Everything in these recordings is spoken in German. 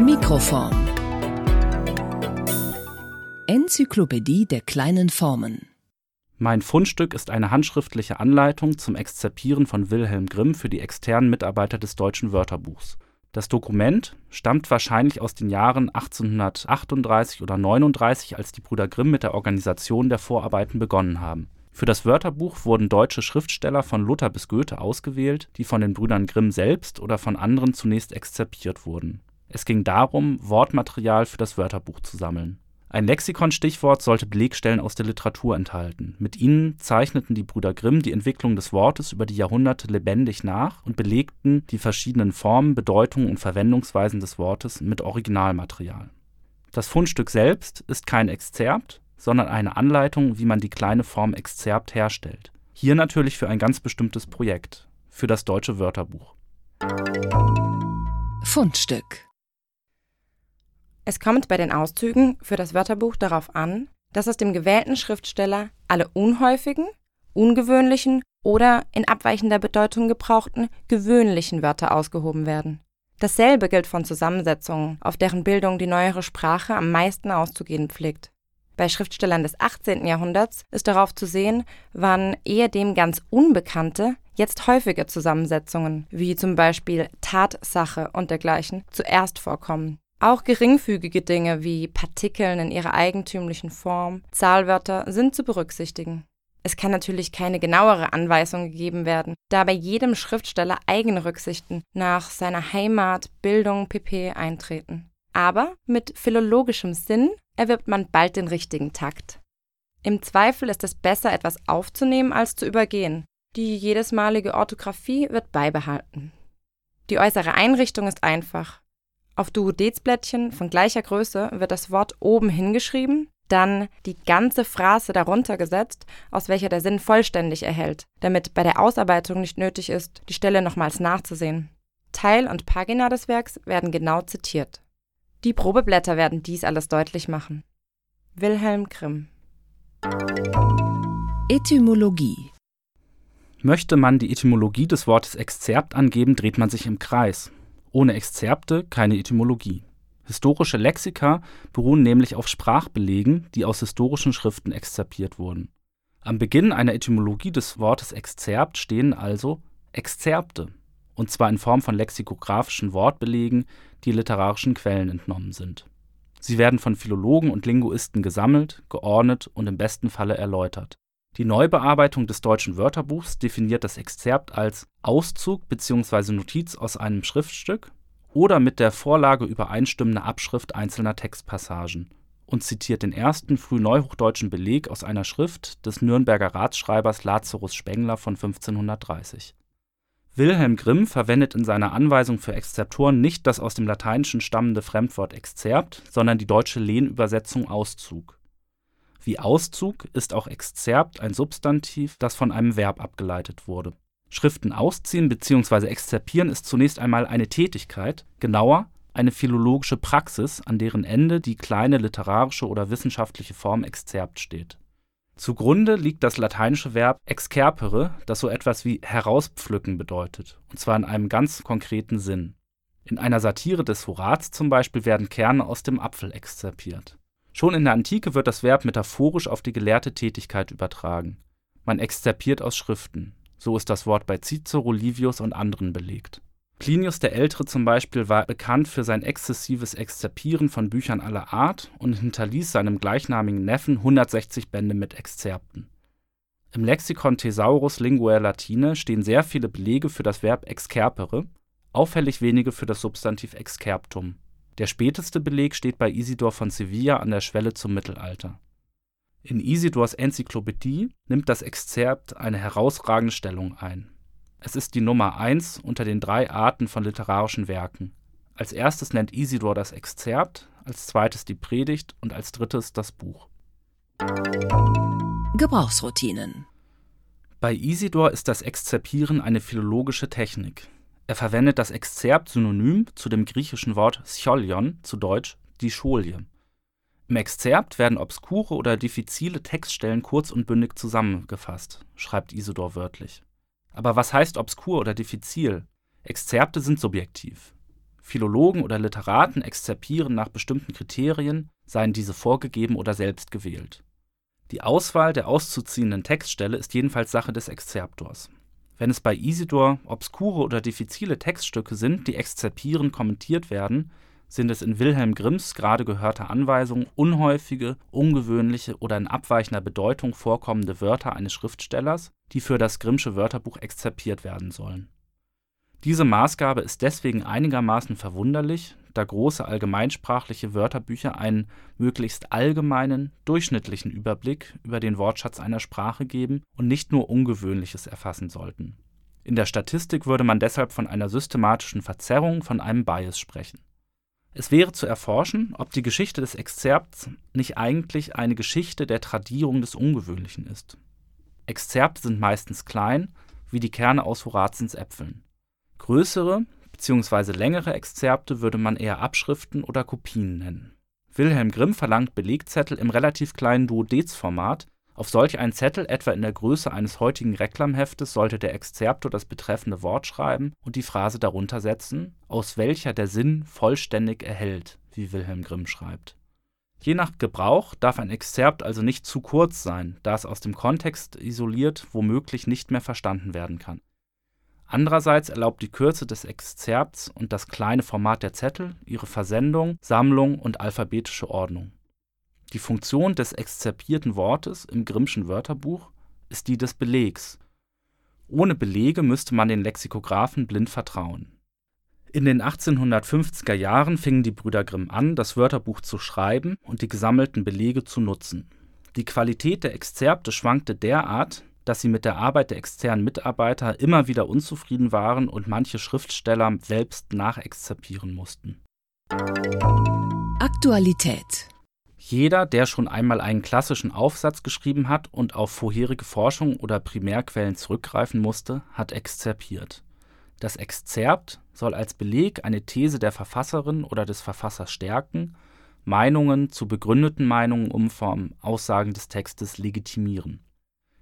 Mikroform Enzyklopädie der kleinen Formen Mein Fundstück ist eine handschriftliche Anleitung zum Exzerpieren von Wilhelm Grimm für die externen Mitarbeiter des Deutschen Wörterbuchs. Das Dokument stammt wahrscheinlich aus den Jahren 1838 oder 39, als die Brüder Grimm mit der Organisation der Vorarbeiten begonnen haben. Für das Wörterbuch wurden deutsche Schriftsteller von Luther bis Goethe ausgewählt, die von den Brüdern Grimm selbst oder von anderen zunächst exzerpiert wurden. Es ging darum, Wortmaterial für das Wörterbuch zu sammeln. Ein Lexikonstichwort sollte Belegstellen aus der Literatur enthalten. Mit ihnen zeichneten die Brüder Grimm die Entwicklung des Wortes über die Jahrhunderte lebendig nach und belegten die verschiedenen Formen, Bedeutungen und Verwendungsweisen des Wortes mit Originalmaterial. Das Fundstück selbst ist kein Exzerpt, sondern eine Anleitung, wie man die kleine Form Exzerpt herstellt. Hier natürlich für ein ganz bestimmtes Projekt, für das deutsche Wörterbuch. Fundstück Es kommt bei den Auszügen für das Wörterbuch darauf an, dass aus dem gewählten Schriftsteller alle unhäufigen, ungewöhnlichen oder in abweichender Bedeutung gebrauchten gewöhnlichen Wörter ausgehoben werden. Dasselbe gilt von Zusammensetzungen, auf deren Bildung die neuere Sprache am meisten auszugehen pflegt. Bei Schriftstellern des 18. Jahrhunderts ist darauf zu sehen, wann ehedem ganz unbekannte, jetzt häufige Zusammensetzungen, wie zum Beispiel Tatsache und dergleichen, zuerst vorkommen. Auch geringfügige Dinge wie Partikeln in ihrer eigentümlichen Form, Zahlwörter sind zu berücksichtigen. Es kann natürlich keine genauere Anweisung gegeben werden, da bei jedem Schriftsteller eigene Rücksichten nach seiner Heimat, Bildung pp. eintreten. Aber mit philologischem Sinn erwirbt man bald den richtigen Takt. Im Zweifel ist es besser, etwas aufzunehmen, als zu übergehen. Die jedesmalige Orthographie wird beibehalten. Die äußere Einrichtung ist einfach. Auf Duodezblättchen von gleicher Größe wird das Wort oben hingeschrieben, dann die ganze Phrase darunter gesetzt, aus welcher der Sinn vollständig erhält, damit bei der Ausarbeitung nicht nötig ist, die Stelle nochmals nachzusehen. Teil und Pagina des Werks werden genau zitiert. Die Probeblätter werden dies alles deutlich machen. Wilhelm Grimm Etymologie Möchte man die Etymologie des Wortes Exzerpt angeben, dreht man sich im Kreis. Ohne Exzerpte keine Etymologie. Historische Lexika beruhen nämlich auf Sprachbelegen, die aus historischen Schriften exzerpiert wurden. Am Beginn einer Etymologie des Wortes Exzerpt stehen also Exzerpte und zwar in Form von lexikographischen Wortbelegen, die literarischen Quellen entnommen sind. Sie werden von Philologen und Linguisten gesammelt, geordnet und im besten Falle erläutert. Die Neubearbeitung des deutschen Wörterbuchs definiert das Exzerpt als Auszug bzw. Notiz aus einem Schriftstück oder mit der Vorlage übereinstimmende Abschrift einzelner Textpassagen und zitiert den ersten frühneuhochdeutschen Beleg aus einer Schrift des Nürnberger Ratsschreibers Lazarus Spengler von 1530 Wilhelm Grimm verwendet in seiner Anweisung für Exzerptoren nicht das aus dem Lateinischen stammende Fremdwort Exzerpt, sondern die deutsche Lehnübersetzung Auszug. Wie Auszug ist auch Exzerpt ein Substantiv, das von einem Verb abgeleitet wurde. Schriften ausziehen bzw. exzerpieren ist zunächst einmal eine Tätigkeit, genauer eine philologische Praxis, an deren Ende die kleine literarische oder wissenschaftliche Form Exzerpt steht Zugrunde liegt das lateinische Verb excerpere, das so etwas wie herauspflücken bedeutet, und zwar in einem ganz konkreten Sinn. In einer Satire des Horaz zum Beispiel werden Kerne aus dem Apfel exzerpiert. Schon in der Antike wird das Verb metaphorisch auf die gelehrte Tätigkeit übertragen. Man exzerpiert aus Schriften. So ist das Wort bei Cicero, Livius und anderen belegt Plinius der Ältere zum Beispiel war bekannt für sein exzessives Exzerpieren von Büchern aller Art und hinterließ seinem gleichnamigen Neffen 160 Bände mit Exzerpten. Im Lexikon Thesaurus Linguae Latine stehen sehr viele Belege für das Verb excerpere, auffällig wenige für das Substantiv excerptum. Der späteste Beleg steht bei Isidor von Sevilla an der Schwelle zum Mittelalter. In Isidors Enzyklopädie nimmt das Exzerpt eine herausragende Stellung ein es ist die Nummer eins unter den drei Arten von literarischen Werken. Als erstes nennt Isidor das Exzerpt, als zweites die Predigt und als drittes das Buch. Gebrauchsroutinen Bei Isidor ist das Exzerpieren eine philologische Technik. Er verwendet das Exzerpt synonym zu dem griechischen Wort scholion, zu Deutsch die Scholie. Im Exzerpt werden obskure oder diffizile Textstellen kurz und bündig zusammengefasst, schreibt Isidor wörtlich. Aber was heißt obskur oder diffizil? Exzerpte sind subjektiv. Philologen oder Literaten exzerpieren nach bestimmten Kriterien, seien diese vorgegeben oder selbst gewählt. Die Auswahl der auszuziehenden Textstelle ist jedenfalls Sache des Exzerptors. Wenn es bei Isidor obskure oder diffizile Textstücke sind, die exzerpierend kommentiert werden, sind es in Wilhelm Grimms gerade gehörte Anweisung unhäufige, ungewöhnliche oder in abweichender Bedeutung vorkommende Wörter eines Schriftstellers, die für das Grimmsche Wörterbuch exzerpiert werden sollen. Diese Maßgabe ist deswegen einigermaßen verwunderlich, da große allgemeinsprachliche Wörterbücher einen möglichst allgemeinen, durchschnittlichen Überblick über den Wortschatz einer Sprache geben und nicht nur Ungewöhnliches erfassen sollten. In der Statistik würde man deshalb von einer systematischen Verzerrung, von einem Bias sprechen. Es wäre zu erforschen, ob die Geschichte des Exzerpts nicht eigentlich eine Geschichte der Tradierung des Ungewöhnlichen ist. Exzerpte sind meistens klein, wie die Kerne aus Horazens Äpfeln. Größere bzw. längere Exzerpte würde man eher Abschriften oder Kopien nennen. Wilhelm Grimm verlangt Belegzettel im relativ kleinen Duodezformat. Auf solch einen Zettel, etwa in der Größe eines heutigen Reklamheftes, sollte der Exzerptor das betreffende Wort schreiben und die Phrase darunter setzen, aus welcher der Sinn vollständig erhält, wie Wilhelm Grimm schreibt. Je nach Gebrauch darf ein Exzerpt also nicht zu kurz sein, da es aus dem Kontext isoliert womöglich nicht mehr verstanden werden kann. Andererseits erlaubt die Kürze des Exzerpts und das kleine Format der Zettel ihre Versendung, Sammlung und alphabetische Ordnung. Die Funktion des exzerpierten Wortes im Grimmschen Wörterbuch ist die des Belegs. Ohne Belege müsste man den Lexikographen blind vertrauen. In den 1850er Jahren fingen die Brüder Grimm an, das Wörterbuch zu schreiben und die gesammelten Belege zu nutzen. Die Qualität der Exzerpte schwankte derart, dass sie mit der Arbeit der externen Mitarbeiter immer wieder unzufrieden waren und manche Schriftsteller selbst nachexzerpieren mussten. Aktualität jeder, der schon einmal einen klassischen Aufsatz geschrieben hat und auf vorherige Forschung oder Primärquellen zurückgreifen musste, hat exzerpiert. Das Exzerpt soll als Beleg eine These der Verfasserin oder des Verfassers stärken, Meinungen zu begründeten Meinungen umformen, Aussagen des Textes legitimieren.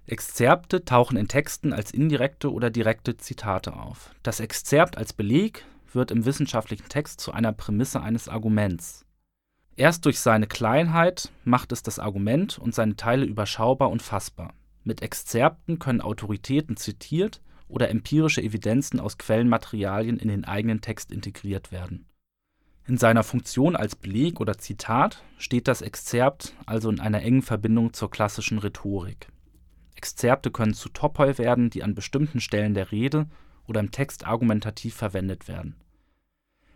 Exzerpte tauchen in Texten als indirekte oder direkte Zitate auf. Das Exzerpt als Beleg wird im wissenschaftlichen Text zu einer Prämisse eines Arguments. Erst durch seine Kleinheit macht es das Argument und seine Teile überschaubar und fassbar. Mit Exzerpten können Autoritäten zitiert oder empirische Evidenzen aus Quellenmaterialien in den eigenen Text integriert werden. In seiner Funktion als Beleg oder Zitat steht das Exzerpt also in einer engen Verbindung zur klassischen Rhetorik. Exzerpte können zu Topoi werden, die an bestimmten Stellen der Rede oder im Text argumentativ verwendet werden.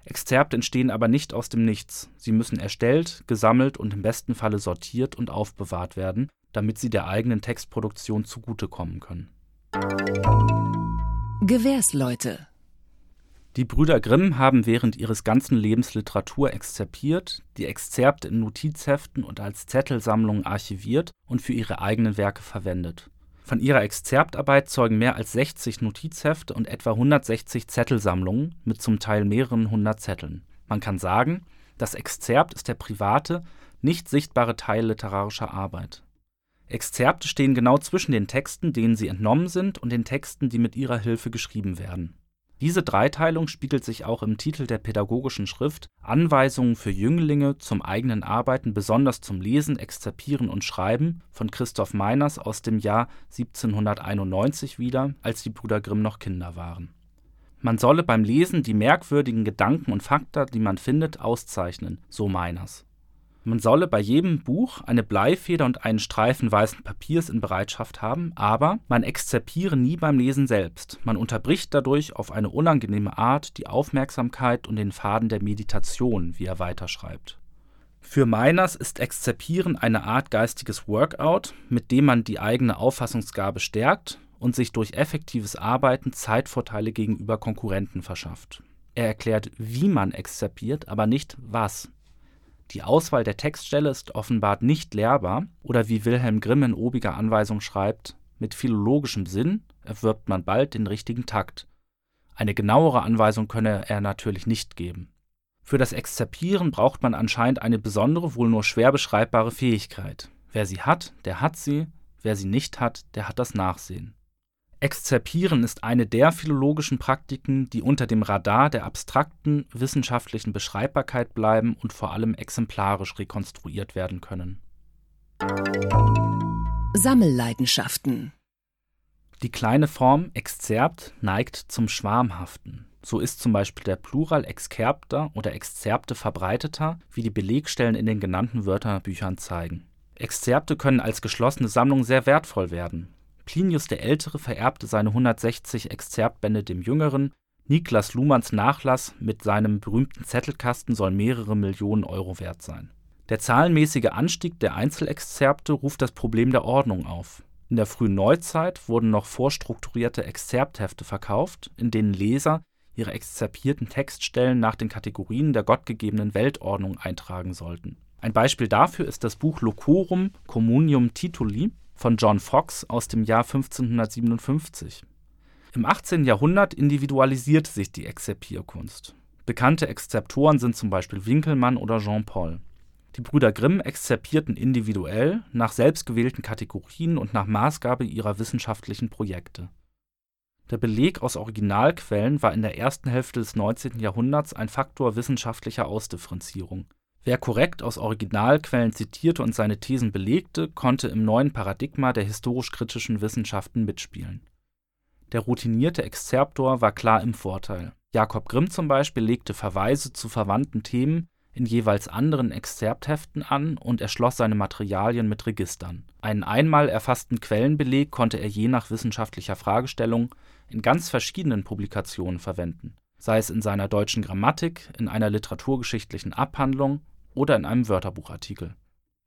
Exzerpte entstehen aber nicht aus dem Nichts. Sie müssen erstellt, gesammelt und im besten Falle sortiert und aufbewahrt werden, damit sie der eigenen Textproduktion zugutekommen können. Gewährsleute Die Brüder Grimm haben während ihres ganzen Lebens Literatur exzerpiert, die Exzerpte in Notizheften und als Zettelsammlungen archiviert und für ihre eigenen Werke verwendet. Von ihrer Exzerptarbeit zeugen mehr als 60 Notizhefte und etwa 160 Zettelsammlungen mit zum Teil mehreren hundert Zetteln. Man kann sagen, das Exzerpt ist der private, nicht sichtbare Teil literarischer Arbeit. Exzerpte stehen genau zwischen den Texten, denen sie entnommen sind, und den Texten, die mit ihrer Hilfe geschrieben werden. Diese Dreiteilung spiegelt sich auch im Titel der pädagogischen Schrift Anweisungen für Jünglinge zum eigenen Arbeiten, besonders zum Lesen, Exzerpieren und Schreiben von Christoph Meiners aus dem Jahr 1791 wieder, als die Brüder Grimm noch Kinder waren. Man solle beim Lesen die merkwürdigen Gedanken und Fakta, die man findet, auszeichnen, so Meiners. Man solle bei jedem Buch eine Bleifeder und einen Streifen weißen Papiers in Bereitschaft haben, aber man exzerpiere nie beim Lesen selbst. Man unterbricht dadurch auf eine unangenehme Art die Aufmerksamkeit und den Faden der Meditation, wie er weiterschreibt. Für Meiners ist Exzerpieren eine Art geistiges Workout, mit dem man die eigene Auffassungsgabe stärkt und sich durch effektives Arbeiten Zeitvorteile gegenüber Konkurrenten verschafft. Er erklärt, wie man exzerpiert, aber nicht was. Die Auswahl der Textstelle ist offenbar nicht lehrbar oder wie Wilhelm Grimm in obiger Anweisung schreibt, mit philologischem Sinn erwirbt man bald den richtigen Takt. Eine genauere Anweisung könne er natürlich nicht geben. Für das Exzerpieren braucht man anscheinend eine besondere, wohl nur schwer beschreibbare Fähigkeit. Wer sie hat, der hat sie, wer sie nicht hat, der hat das Nachsehen. Exzerpieren ist eine der philologischen Praktiken, die unter dem Radar der abstrakten wissenschaftlichen Beschreibbarkeit bleiben und vor allem exemplarisch rekonstruiert werden können. Sammelleidenschaften Die kleine Form Exzerpt neigt zum Schwarmhaften. So ist zum Beispiel der Plural excerpta oder Exzerpte verbreiteter, wie die Belegstellen in den genannten Wörterbüchern zeigen. Exzerpte können als geschlossene Sammlung sehr wertvoll werden. Plinius der Ältere vererbte seine 160 Exzerptbände dem Jüngeren, Niklas Luhmanns Nachlass mit seinem berühmten Zettelkasten soll mehrere Millionen Euro wert sein. Der zahlenmäßige Anstieg der Einzelexzerpte ruft das Problem der Ordnung auf. In der frühen Neuzeit wurden noch vorstrukturierte Exzerpthefte verkauft, in denen Leser ihre exzerpierten Textstellen nach den Kategorien der gottgegebenen Weltordnung eintragen sollten. Ein Beispiel dafür ist das Buch Locorum Communium Tituli von John Fox aus dem Jahr 1557. Im 18. Jahrhundert individualisierte sich die Exzerpierkunst. Bekannte Exzeptoren sind zum Beispiel Winkelmann oder Jean Paul. Die Brüder Grimm exzerpierten individuell, nach selbstgewählten Kategorien und nach Maßgabe ihrer wissenschaftlichen Projekte. Der Beleg aus Originalquellen war in der ersten Hälfte des 19. Jahrhunderts ein Faktor wissenschaftlicher Ausdifferenzierung Wer korrekt aus Originalquellen zitierte und seine Thesen belegte, konnte im neuen Paradigma der historisch-kritischen Wissenschaften mitspielen. Der routinierte Exzerptor war klar im Vorteil. Jakob Grimm zum Beispiel legte Verweise zu verwandten Themen in jeweils anderen Exzerptheften an und erschloss seine Materialien mit Registern. Einen einmal erfassten Quellenbeleg konnte er je nach wissenschaftlicher Fragestellung in ganz verschiedenen Publikationen verwenden, sei es in seiner deutschen Grammatik, in einer literaturgeschichtlichen Abhandlung oder in einem Wörterbuchartikel.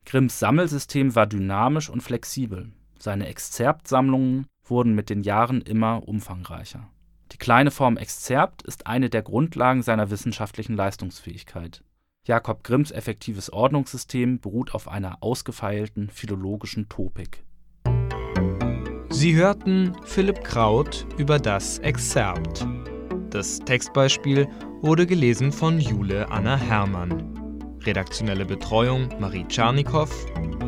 Grimms Sammelsystem war dynamisch und flexibel. Seine Exzerptsammlungen wurden mit den Jahren immer umfangreicher. Die kleine Form Exzerpt ist eine der Grundlagen seiner wissenschaftlichen Leistungsfähigkeit. Jakob Grimms effektives Ordnungssystem beruht auf einer ausgefeilten philologischen Topik. Sie hörten Philipp Kraut über das Exzerpt. Das Textbeispiel wurde gelesen von Jule Anna Herrmann. Redaktionelle Betreuung Marie Czarnikow,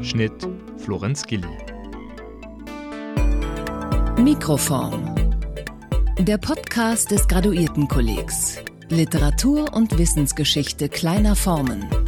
Schnitt Florenz Gilli. Mikroform. Der Podcast des Graduiertenkollegs. Literatur und Wissensgeschichte kleiner Formen.